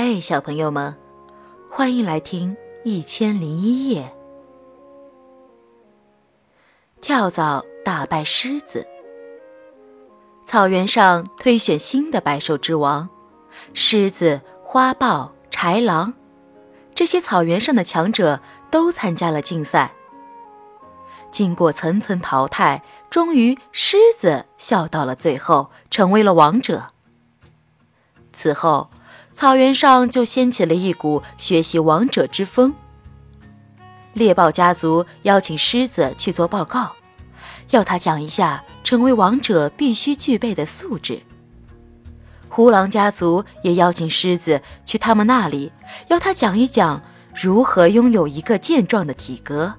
嘿，小朋友们，欢迎来听《一千零一夜》。跳蚤打败狮子。草原上推选新的百兽之王，狮子、花豹、豺狼，这些草原上的强者都参加了竞赛。经过层层淘汰，终于狮子笑到了最后，成为了王者。此后。草原上就掀起了一股学习王者之风。猎豹家族邀请狮子去做报告，要他讲一下成为王者必须具备的素质。胡狼家族也邀请狮子去他们那里，要他讲一讲如何拥有一个健壮的体格。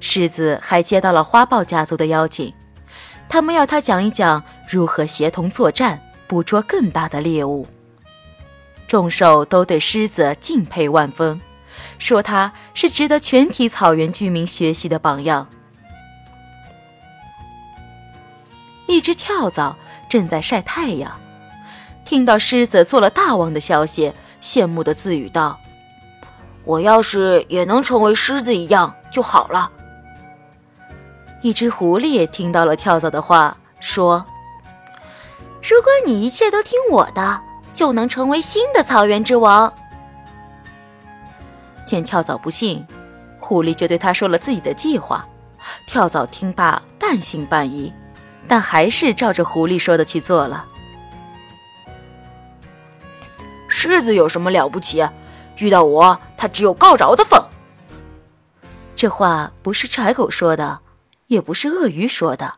狮子还接到了花豹家族的邀请，他们要他讲一讲如何协同作战，捕捉更大的猎物。众兽都对狮子敬佩万分，说他是值得全体草原居民学习的榜样。一只跳蚤正在晒太阳，听到狮子做了大王的消息，羡慕的自语道：“我要是也能成为狮子一样就好了。”一只狐狸也听到了跳蚤的话，说：“如果你一切都听我的。”就能成为新的草原之王。见跳蚤不信，狐狸就对他说了自己的计划。跳蚤听罢半信半疑，但还是照着狐狸说的去做了。狮子有什么了不起？遇到我，他只有告饶的份。这话不是豺狗说的，也不是鳄鱼说的，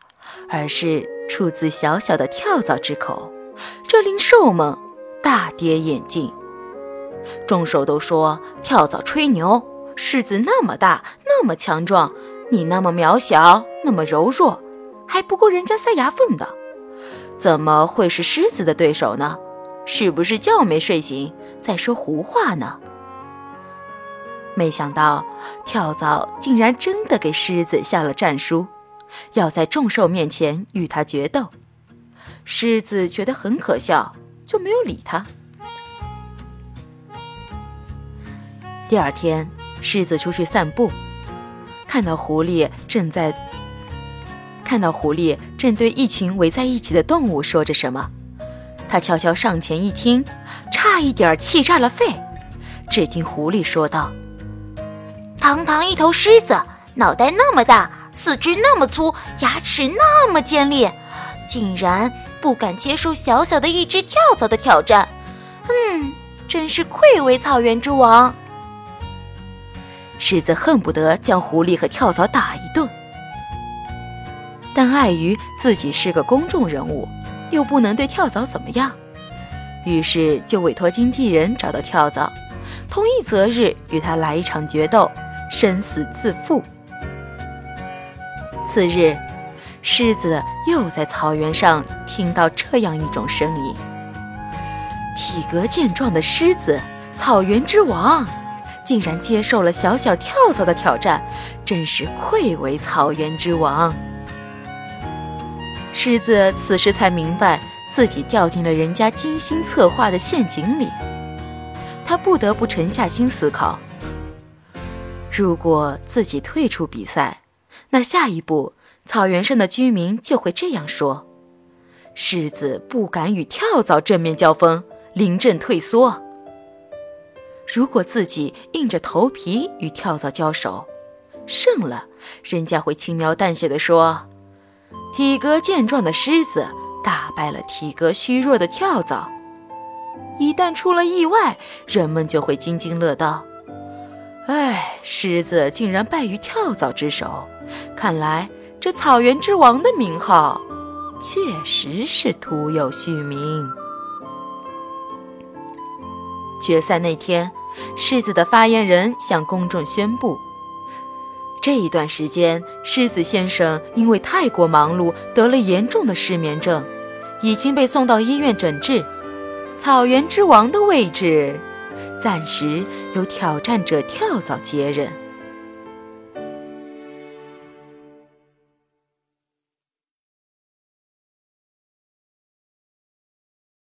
而是出自小小的跳蚤之口。这令兽们。大跌眼镜，众兽都说跳蚤吹牛。狮子那么大，那么强壮，你那么渺小，那么柔弱，还不够人家塞牙缝的，怎么会是狮子的对手呢？是不是觉没睡醒，在说胡话呢？没想到跳蚤竟然真的给狮子下了战书，要在众兽面前与他决斗。狮子觉得很可笑。就没有理他。第二天，狮子出去散步，看到狐狸正在看到狐狸正对一群围在一起的动物说着什么。他悄悄上前一听，差一点气炸了肺。只听狐狸说道：“堂堂一头狮子，脑袋那么大，四肢那么粗，牙齿那么尖利，竟然……”不敢接受小小的一只跳蚤的挑战，嗯，真是愧为草原之王。狮子恨不得将狐狸和跳蚤打一顿，但碍于自己是个公众人物，又不能对跳蚤怎么样，于是就委托经纪人找到跳蚤，同一择日与他来一场决斗，生死自负。次日。狮子又在草原上听到这样一种声音：体格健壮的狮子，草原之王，竟然接受了小小跳蚤的挑战，真是愧为草原之王。狮子此时才明白自己掉进了人家精心策划的陷阱里，他不得不沉下心思考：如果自己退出比赛，那下一步……草原上的居民就会这样说：“狮子不敢与跳蚤正面交锋，临阵退缩。如果自己硬着头皮与跳蚤交手，胜了，人家会轻描淡写的说，体格健壮的狮子打败了体格虚弱的跳蚤。一旦出了意外，人们就会津津乐道：哎，狮子竟然败于跳蚤之手，看来……”这草原之王的名号，确实是徒有虚名。决赛那天，狮子的发言人向公众宣布：这一段时间，狮子先生因为太过忙碌，得了严重的失眠症，已经被送到医院诊治。草原之王的位置，暂时由挑战者跳蚤接任。